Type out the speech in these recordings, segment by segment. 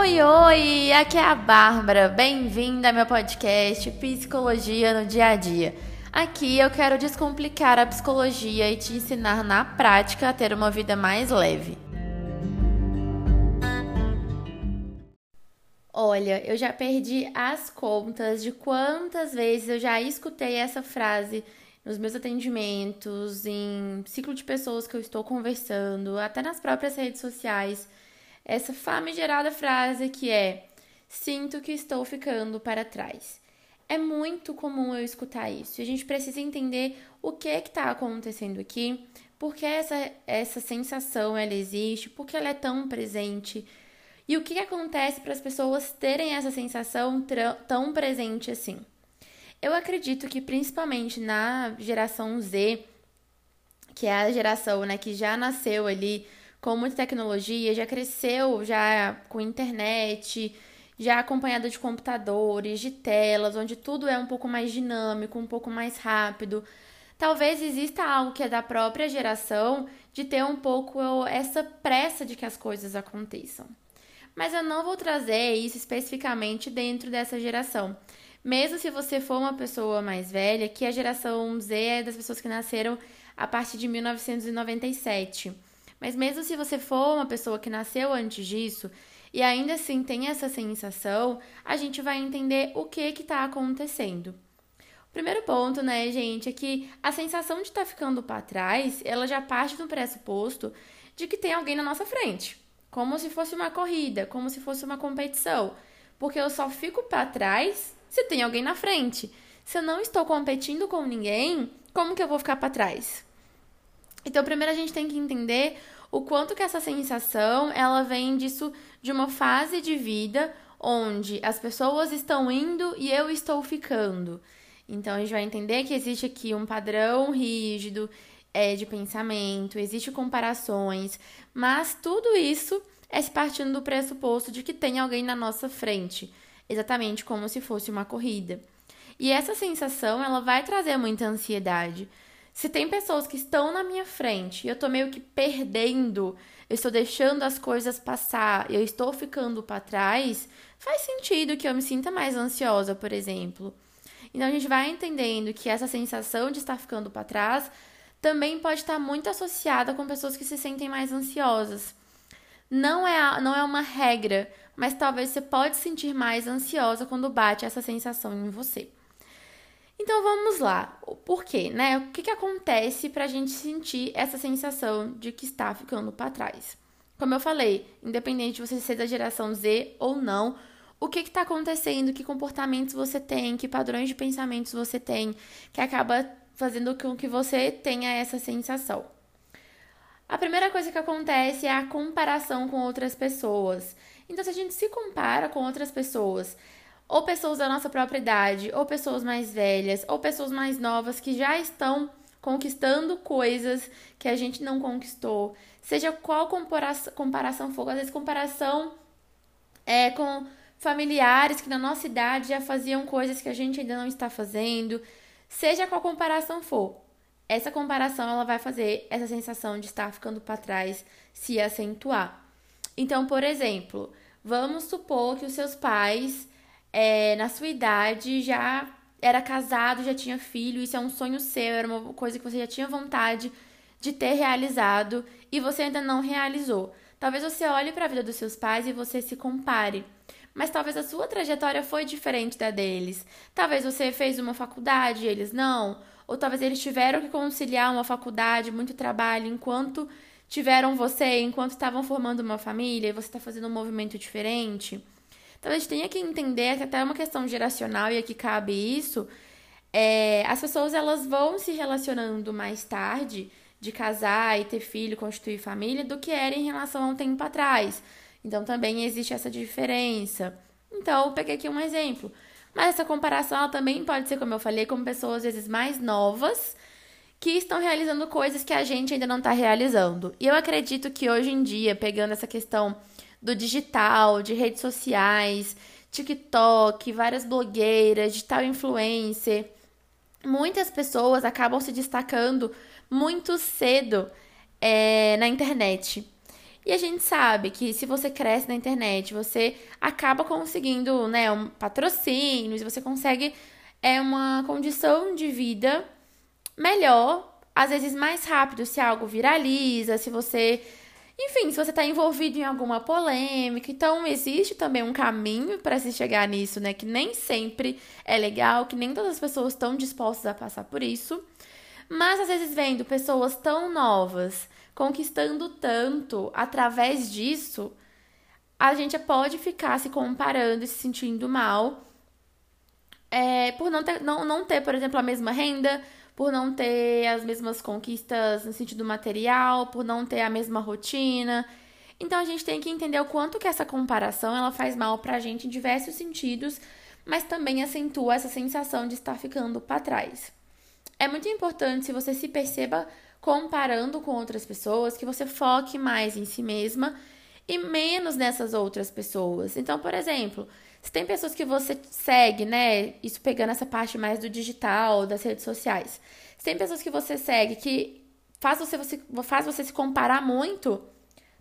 Oi, oi! Aqui é a Bárbara. Bem-vinda ao meu podcast Psicologia no Dia a Dia. Aqui eu quero descomplicar a psicologia e te ensinar na prática a ter uma vida mais leve. Olha, eu já perdi as contas de quantas vezes eu já escutei essa frase nos meus atendimentos, em ciclo de pessoas que eu estou conversando, até nas próprias redes sociais essa famigerada frase que é: Sinto que estou ficando para trás. É muito comum eu escutar isso. E a gente precisa entender o que é que está acontecendo aqui, por que essa, essa sensação ela existe, por que ela é tão presente e o que, que acontece para as pessoas terem essa sensação tão presente assim. Eu acredito que principalmente na geração Z, que é a geração né, que já nasceu ali com muita tecnologia, já cresceu já com internet, já acompanhada de computadores, de telas, onde tudo é um pouco mais dinâmico, um pouco mais rápido. Talvez exista algo que é da própria geração de ter um pouco essa pressa de que as coisas aconteçam. Mas eu não vou trazer isso especificamente dentro dessa geração. Mesmo se você for uma pessoa mais velha, que a geração Z é das pessoas que nasceram a partir de 1997. Mas mesmo se você for uma pessoa que nasceu antes disso e ainda assim tem essa sensação, a gente vai entender o que que tá acontecendo. O primeiro ponto, né, gente, é que a sensação de estar tá ficando para trás, ela já parte do pressuposto de que tem alguém na nossa frente, como se fosse uma corrida, como se fosse uma competição, porque eu só fico para trás se tem alguém na frente. Se eu não estou competindo com ninguém, como que eu vou ficar para trás? Então, primeiro a gente tem que entender o quanto que essa sensação, ela vem disso de uma fase de vida onde as pessoas estão indo e eu estou ficando. Então, a gente vai entender que existe aqui um padrão rígido é, de pensamento, existe comparações, mas tudo isso é partindo do pressuposto de que tem alguém na nossa frente, exatamente como se fosse uma corrida. E essa sensação, ela vai trazer muita ansiedade, se tem pessoas que estão na minha frente e eu tô meio que perdendo, eu estou deixando as coisas passar, eu estou ficando para trás, faz sentido que eu me sinta mais ansiosa, por exemplo. Então a gente vai entendendo que essa sensação de estar ficando para trás também pode estar muito associada com pessoas que se sentem mais ansiosas. Não é, não é uma regra, mas talvez você pode sentir mais ansiosa quando bate essa sensação em você. Então vamos lá, o porquê, né? O que, que acontece para a gente sentir essa sensação de que está ficando para trás? Como eu falei, independente de você ser da geração Z ou não, o que está acontecendo, que comportamentos você tem, que padrões de pensamentos você tem, que acaba fazendo com que você tenha essa sensação. A primeira coisa que acontece é a comparação com outras pessoas. Então, se a gente se compara com outras pessoas, ou pessoas da nossa própria idade, ou pessoas mais velhas, ou pessoas mais novas que já estão conquistando coisas que a gente não conquistou, seja qual comparação, comparação for, às vezes comparação é com familiares que na nossa idade já faziam coisas que a gente ainda não está fazendo, seja qual comparação for. Essa comparação ela vai fazer essa sensação de estar ficando para trás se acentuar. Então, por exemplo, vamos supor que os seus pais é, na sua idade já era casado, já tinha filho, isso é um sonho seu, era uma coisa que você já tinha vontade de ter realizado e você ainda não realizou. Talvez você olhe para a vida dos seus pais e você se compare. Mas talvez a sua trajetória foi diferente da deles. Talvez você fez uma faculdade e eles não. Ou talvez eles tiveram que conciliar uma faculdade, muito trabalho, enquanto tiveram você, enquanto estavam formando uma família e você está fazendo um movimento diferente. Então a gente tem que entender que até é uma questão geracional e aqui cabe isso. É, as pessoas elas vão se relacionando mais tarde de casar e ter filho, constituir família, do que era em relação a um tempo atrás. Então também existe essa diferença. Então, eu peguei aqui um exemplo. Mas essa comparação também pode ser, como eu falei, com pessoas às vezes mais novas que estão realizando coisas que a gente ainda não está realizando. E eu acredito que hoje em dia, pegando essa questão do digital, de redes sociais, TikTok, várias blogueiras, digital influencer. Muitas pessoas acabam se destacando muito cedo é, na internet. E a gente sabe que se você cresce na internet, você acaba conseguindo, né, um patrocínio, você consegue é uma condição de vida melhor, às vezes mais rápido se algo viraliza, se você enfim, se você está envolvido em alguma polêmica, então existe também um caminho para se chegar nisso, né? Que nem sempre é legal, que nem todas as pessoas estão dispostas a passar por isso. Mas às vezes vendo pessoas tão novas conquistando tanto através disso, a gente pode ficar se comparando e se sentindo mal é, por não ter, não, não ter, por exemplo, a mesma renda, por não ter as mesmas conquistas no sentido material, por não ter a mesma rotina. Então a gente tem que entender o quanto que essa comparação ela faz mal pra gente em diversos sentidos, mas também acentua essa sensação de estar ficando para trás. É muito importante se você se perceba comparando com outras pessoas, que você foque mais em si mesma e menos nessas outras pessoas. Então, por exemplo, se tem pessoas que você segue, né? Isso pegando essa parte mais do digital, das redes sociais. Se tem pessoas que você segue que faz você, você, faz você se comparar muito,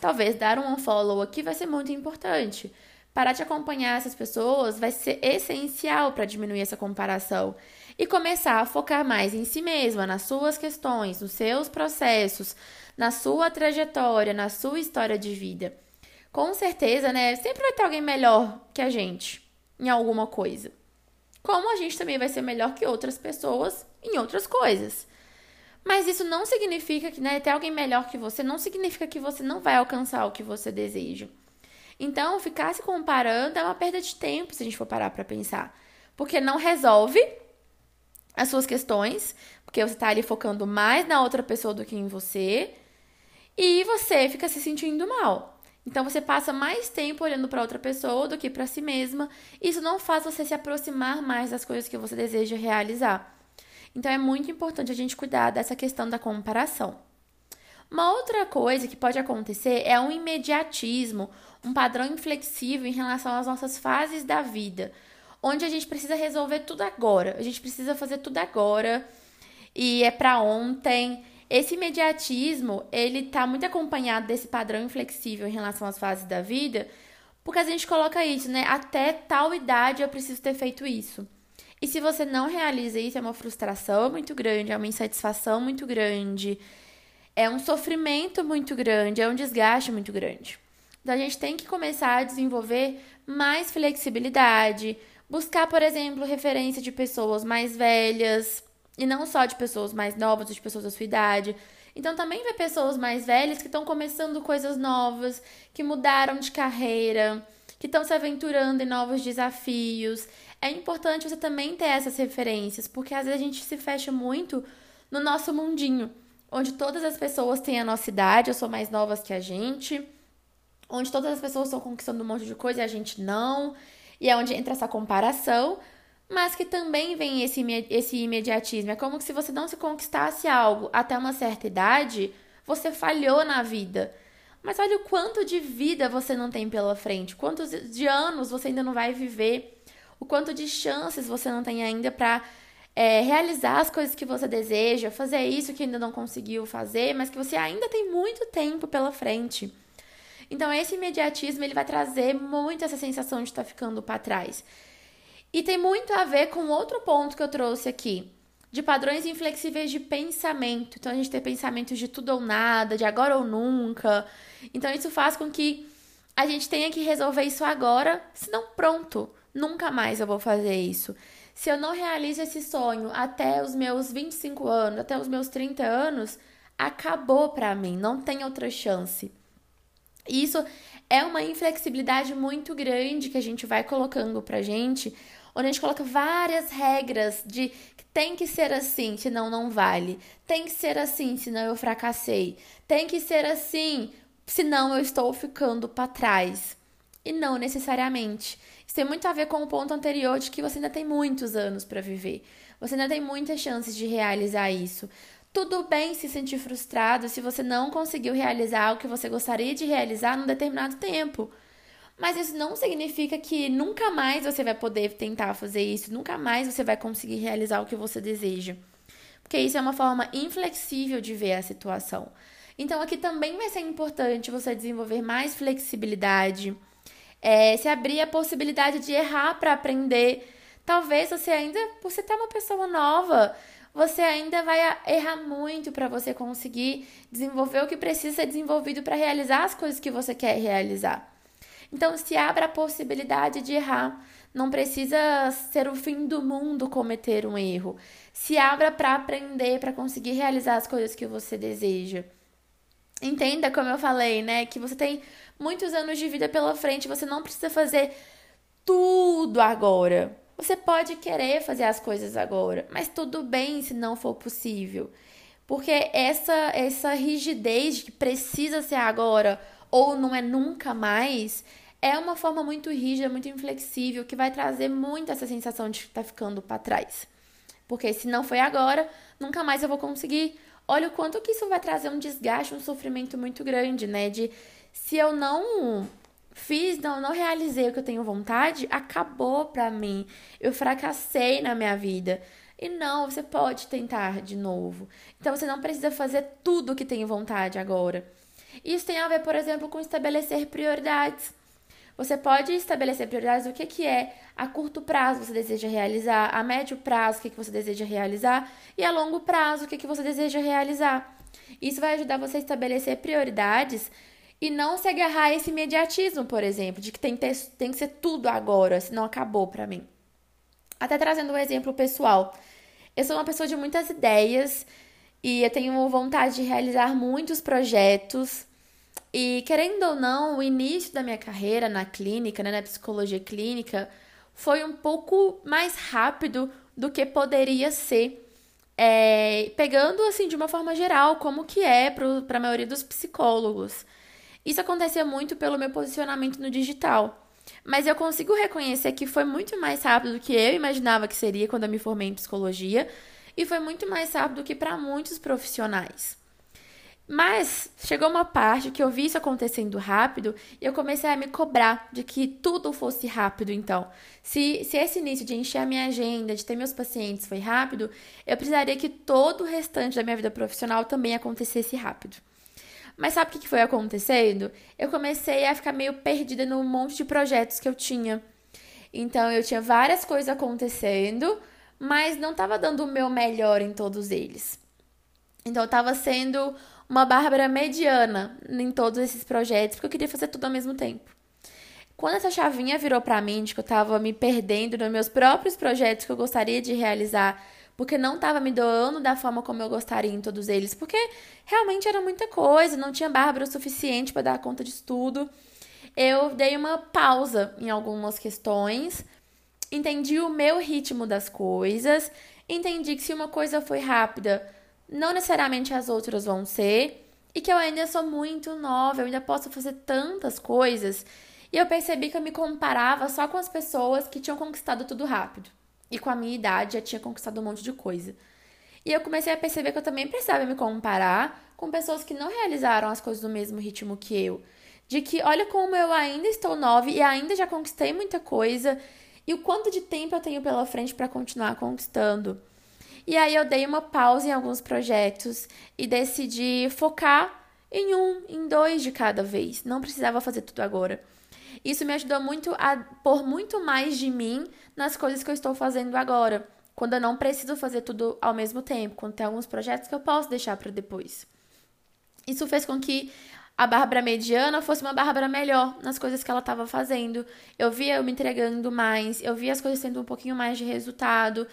talvez dar um unfollow aqui vai ser muito importante. Parar de acompanhar essas pessoas vai ser essencial para diminuir essa comparação e começar a focar mais em si mesma, nas suas questões, nos seus processos, na sua trajetória, na sua história de vida com certeza, né? Sempre vai ter alguém melhor que a gente em alguma coisa. Como a gente também vai ser melhor que outras pessoas em outras coisas. Mas isso não significa que, né, ter alguém melhor que você não significa que você não vai alcançar o que você deseja. Então, ficar se comparando é uma perda de tempo se a gente for parar para pensar. Porque não resolve as suas questões, porque você tá ali focando mais na outra pessoa do que em você, e você fica se sentindo mal. Então você passa mais tempo olhando para outra pessoa do que para si mesma. Isso não faz você se aproximar mais das coisas que você deseja realizar. Então é muito importante a gente cuidar dessa questão da comparação. Uma outra coisa que pode acontecer é um imediatismo, um padrão inflexível em relação às nossas fases da vida, onde a gente precisa resolver tudo agora, a gente precisa fazer tudo agora e é para ontem. Esse imediatismo, ele tá muito acompanhado desse padrão inflexível em relação às fases da vida, porque a gente coloca isso, né? Até tal idade eu preciso ter feito isso. E se você não realiza isso, é uma frustração muito grande, é uma insatisfação muito grande, é um sofrimento muito grande, é um desgaste muito grande. Então a gente tem que começar a desenvolver mais flexibilidade, buscar, por exemplo, referência de pessoas mais velhas, e não só de pessoas mais novas, de pessoas da sua idade. Então também vê pessoas mais velhas que estão começando coisas novas, que mudaram de carreira, que estão se aventurando em novos desafios. É importante você também ter essas referências, porque às vezes a gente se fecha muito no nosso mundinho, onde todas as pessoas têm a nossa idade, ou são mais novas que a gente, onde todas as pessoas estão conquistando um monte de coisa e a gente não, e é onde entra essa comparação, mas que também vem esse, esse imediatismo. É como se você não se conquistasse algo até uma certa idade, você falhou na vida. Mas olha o quanto de vida você não tem pela frente, quantos de anos você ainda não vai viver, o quanto de chances você não tem ainda para é, realizar as coisas que você deseja, fazer isso que ainda não conseguiu fazer, mas que você ainda tem muito tempo pela frente. Então esse imediatismo ele vai trazer muito essa sensação de estar tá ficando para trás. E tem muito a ver com outro ponto que eu trouxe aqui, de padrões inflexíveis de pensamento. Então a gente tem pensamentos de tudo ou nada, de agora ou nunca. Então isso faz com que a gente tenha que resolver isso agora, senão pronto, nunca mais eu vou fazer isso. Se eu não realizo esse sonho até os meus 25 anos, até os meus 30 anos, acabou para mim, não tem outra chance. Isso é uma inflexibilidade muito grande que a gente vai colocando pra gente, onde a gente coloca várias regras de que tem que ser assim, senão não vale. Tem que ser assim, senão eu fracassei. Tem que ser assim, senão eu estou ficando para trás. E não necessariamente. Isso tem muito a ver com o ponto anterior de que você ainda tem muitos anos para viver. Você ainda tem muitas chances de realizar isso. Tudo bem se sentir frustrado se você não conseguiu realizar o que você gostaria de realizar num determinado tempo. Mas isso não significa que nunca mais você vai poder tentar fazer isso, nunca mais você vai conseguir realizar o que você deseja. Porque isso é uma forma inflexível de ver a situação. Então, aqui também vai ser importante você desenvolver mais flexibilidade, é, se abrir a possibilidade de errar para aprender. Talvez você ainda, por você ter uma pessoa nova, você ainda vai errar muito para você conseguir desenvolver o que precisa ser desenvolvido para realizar as coisas que você quer realizar. Então, se abra a possibilidade de errar. Não precisa ser o fim do mundo cometer um erro. Se abra para aprender, para conseguir realizar as coisas que você deseja. Entenda, como eu falei, né, que você tem muitos anos de vida pela frente, você não precisa fazer tudo agora. Você pode querer fazer as coisas agora, mas tudo bem se não for possível. Porque essa essa rigidez de que precisa ser agora ou não é nunca mais, é uma forma muito rígida, muito inflexível, que vai trazer muito essa sensação de estar tá ficando para trás. Porque se não foi agora, nunca mais eu vou conseguir. Olha o quanto que isso vai trazer um desgaste, um sofrimento muito grande, né? De se eu não fiz, não, não realizei o que eu tenho vontade, acabou pra mim. Eu fracassei na minha vida. E não, você pode tentar de novo. Então você não precisa fazer tudo o que tem vontade agora. Isso tem a ver, por exemplo, com estabelecer prioridades. Você pode estabelecer prioridades do que, que é a curto prazo você deseja realizar, a médio prazo o que, que você deseja realizar e a longo prazo o que, que você deseja realizar. Isso vai ajudar você a estabelecer prioridades e não se agarrar a esse imediatismo, por exemplo, de que tem, ter, tem que ser tudo agora, senão acabou para mim. Até trazendo um exemplo pessoal. Eu sou uma pessoa de muitas ideias e eu tenho vontade de realizar muitos projetos. E querendo ou não, o início da minha carreira na clínica, né, na psicologia clínica, foi um pouco mais rápido do que poderia ser. É, pegando assim de uma forma geral, como que é para a maioria dos psicólogos. Isso acontecia muito pelo meu posicionamento no digital. Mas eu consigo reconhecer que foi muito mais rápido do que eu imaginava que seria quando eu me formei em psicologia, e foi muito mais rápido do que para muitos profissionais. Mas chegou uma parte que eu vi isso acontecendo rápido e eu comecei a me cobrar de que tudo fosse rápido, então. Se, se esse início de encher a minha agenda, de ter meus pacientes foi rápido, eu precisaria que todo o restante da minha vida profissional também acontecesse rápido. Mas sabe o que foi acontecendo? Eu comecei a ficar meio perdida num monte de projetos que eu tinha. Então eu tinha várias coisas acontecendo, mas não estava dando o meu melhor em todos eles. Então eu estava sendo uma Bárbara mediana em todos esses projetos, porque eu queria fazer tudo ao mesmo tempo. Quando essa chavinha virou para mim de que eu estava me perdendo nos meus próprios projetos que eu gostaria de realizar, porque não estava me doando da forma como eu gostaria em todos eles, porque realmente era muita coisa, não tinha Bárbara o suficiente para dar conta de tudo. Eu dei uma pausa em algumas questões, entendi o meu ritmo das coisas, entendi que se uma coisa foi rápida, não necessariamente as outras vão ser, e que eu ainda sou muito nova, eu ainda posso fazer tantas coisas. E eu percebi que eu me comparava só com as pessoas que tinham conquistado tudo rápido. E com a minha idade já tinha conquistado um monte de coisa. E eu comecei a perceber que eu também precisava me comparar com pessoas que não realizaram as coisas no mesmo ritmo que eu. De que olha como eu ainda estou nova e ainda já conquistei muita coisa e o quanto de tempo eu tenho pela frente para continuar conquistando. E aí eu dei uma pausa em alguns projetos e decidi focar em um, em dois de cada vez. Não precisava fazer tudo agora. Isso me ajudou muito a pôr muito mais de mim nas coisas que eu estou fazendo agora, quando eu não preciso fazer tudo ao mesmo tempo, quando tem alguns projetos que eu posso deixar para depois. Isso fez com que a Bárbara mediana fosse uma Bárbara melhor nas coisas que ela estava fazendo. Eu via eu me entregando mais, eu via as coisas tendo um pouquinho mais de resultado.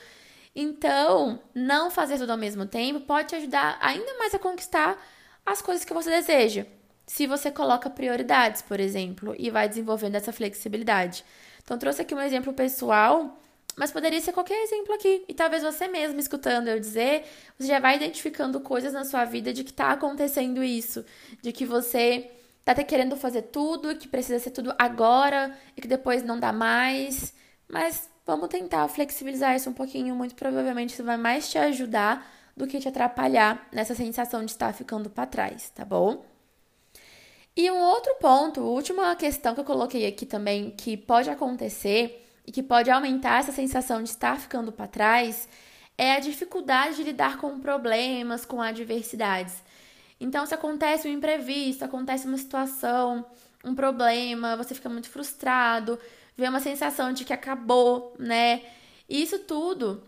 Então, não fazer tudo ao mesmo tempo pode te ajudar ainda mais a conquistar as coisas que você deseja. Se você coloca prioridades, por exemplo, e vai desenvolvendo essa flexibilidade. Então, trouxe aqui um exemplo pessoal, mas poderia ser qualquer exemplo aqui. E talvez você mesmo, escutando eu dizer, você já vai identificando coisas na sua vida de que está acontecendo isso, de que você tá até querendo fazer tudo, que precisa ser tudo agora e que depois não dá mais. Mas Vamos tentar flexibilizar isso um pouquinho. Muito provavelmente isso vai mais te ajudar do que te atrapalhar nessa sensação de estar ficando para trás, tá bom? E um outro ponto, última questão que eu coloquei aqui também, que pode acontecer e que pode aumentar essa sensação de estar ficando para trás, é a dificuldade de lidar com problemas, com adversidades. Então, se acontece um imprevisto, acontece uma situação, um problema, você fica muito frustrado, vê uma sensação de que acabou, né? E isso tudo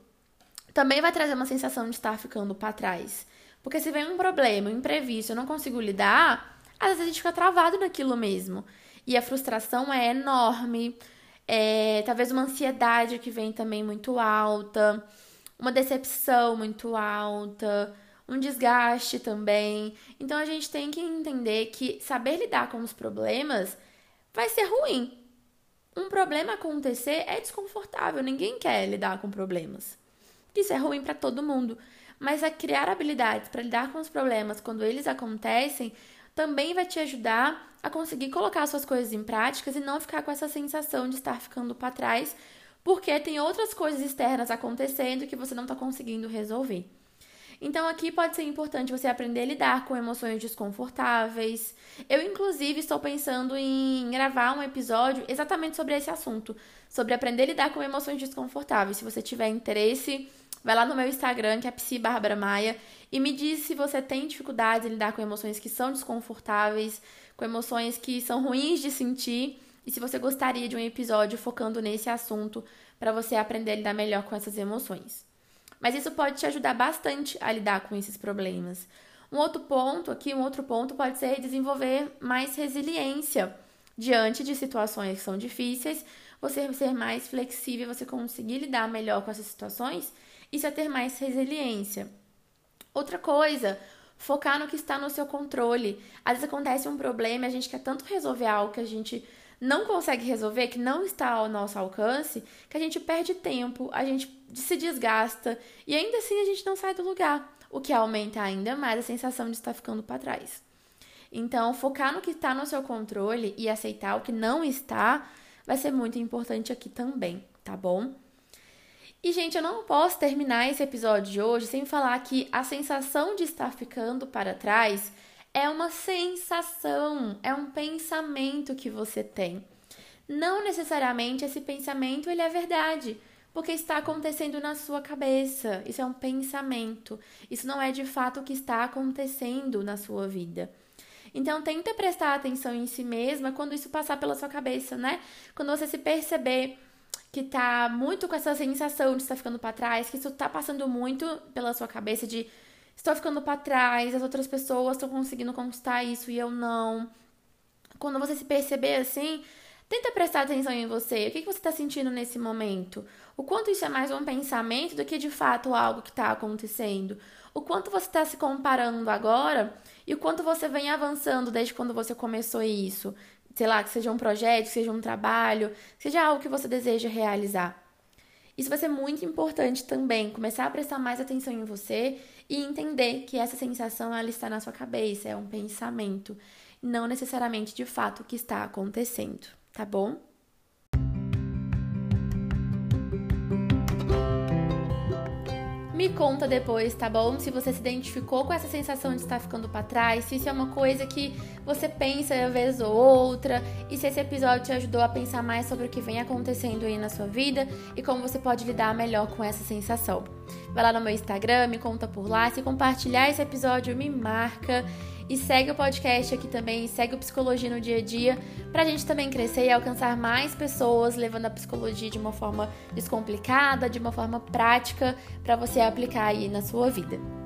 também vai trazer uma sensação de estar ficando para trás. Porque se vem um problema, um imprevisto, eu não consigo lidar, às vezes a gente fica travado naquilo mesmo. E a frustração é enorme, é, talvez uma ansiedade que vem também muito alta, uma decepção muito alta, um desgaste também. Então a gente tem que entender que saber lidar com os problemas vai ser ruim. Um problema acontecer é desconfortável, ninguém quer lidar com problemas. Isso é ruim para todo mundo. Mas a criar habilidades para lidar com os problemas quando eles acontecem também vai te ajudar a conseguir colocar suas coisas em práticas e não ficar com essa sensação de estar ficando para trás, porque tem outras coisas externas acontecendo que você não está conseguindo resolver. Então, aqui pode ser importante você aprender a lidar com emoções desconfortáveis. Eu, inclusive, estou pensando em gravar um episódio exatamente sobre esse assunto, sobre aprender a lidar com emoções desconfortáveis. Se você tiver interesse, vai lá no meu Instagram, que é Psi Maia, e me diz se você tem dificuldade em lidar com emoções que são desconfortáveis, com emoções que são ruins de sentir, e se você gostaria de um episódio focando nesse assunto para você aprender a lidar melhor com essas emoções. Mas isso pode te ajudar bastante a lidar com esses problemas. Um outro ponto aqui, um outro ponto pode ser desenvolver mais resiliência diante de situações que são difíceis, você ser mais flexível, você conseguir lidar melhor com essas situações, isso é ter mais resiliência. Outra coisa, focar no que está no seu controle. Às vezes acontece um problema a gente quer tanto resolver algo que a gente não consegue resolver, que não está ao nosso alcance, que a gente perde tempo, a gente se desgasta e ainda assim a gente não sai do lugar, o que aumenta ainda mais a sensação de estar ficando para trás. Então, focar no que está no seu controle e aceitar o que não está vai ser muito importante aqui também, tá bom? E, gente, eu não posso terminar esse episódio de hoje sem falar que a sensação de estar ficando para trás é uma sensação, é um pensamento que você tem. Não necessariamente esse pensamento ele é verdade, porque está acontecendo na sua cabeça. Isso é um pensamento. Isso não é de fato o que está acontecendo na sua vida. Então tenta prestar atenção em si mesma quando isso passar pela sua cabeça, né? Quando você se perceber que tá muito com essa sensação de estar ficando para trás, que isso tá passando muito pela sua cabeça de estou ficando para trás, as outras pessoas estão conseguindo conquistar isso e eu não. Quando você se perceber assim, tenta prestar atenção em você. O que, você está sentindo nesse momento? O quanto isso é mais um pensamento do que de fato algo que está acontecendo? O quanto você está se comparando agora e o quanto você vem avançando desde quando você começou isso? Sei lá, que seja um projeto, que seja um trabalho, seja algo que você deseja realizar. Isso vai ser muito importante também, começar a prestar mais atenção em você e entender que essa sensação ela está na sua cabeça, é um pensamento, não necessariamente de fato o que está acontecendo, tá bom? Me conta depois, tá bom? Se você se identificou com essa sensação de estar ficando para trás, se isso é uma coisa que você pensa uma vez ou outra, e se esse episódio te ajudou a pensar mais sobre o que vem acontecendo aí na sua vida e como você pode lidar melhor com essa sensação. Vai lá no meu Instagram, me conta por lá. Se compartilhar esse episódio, me marca. E segue o podcast aqui também, segue o Psicologia no Dia a Dia, pra gente também crescer e alcançar mais pessoas, levando a psicologia de uma forma descomplicada, de uma forma prática, para você aplicar aí na sua vida.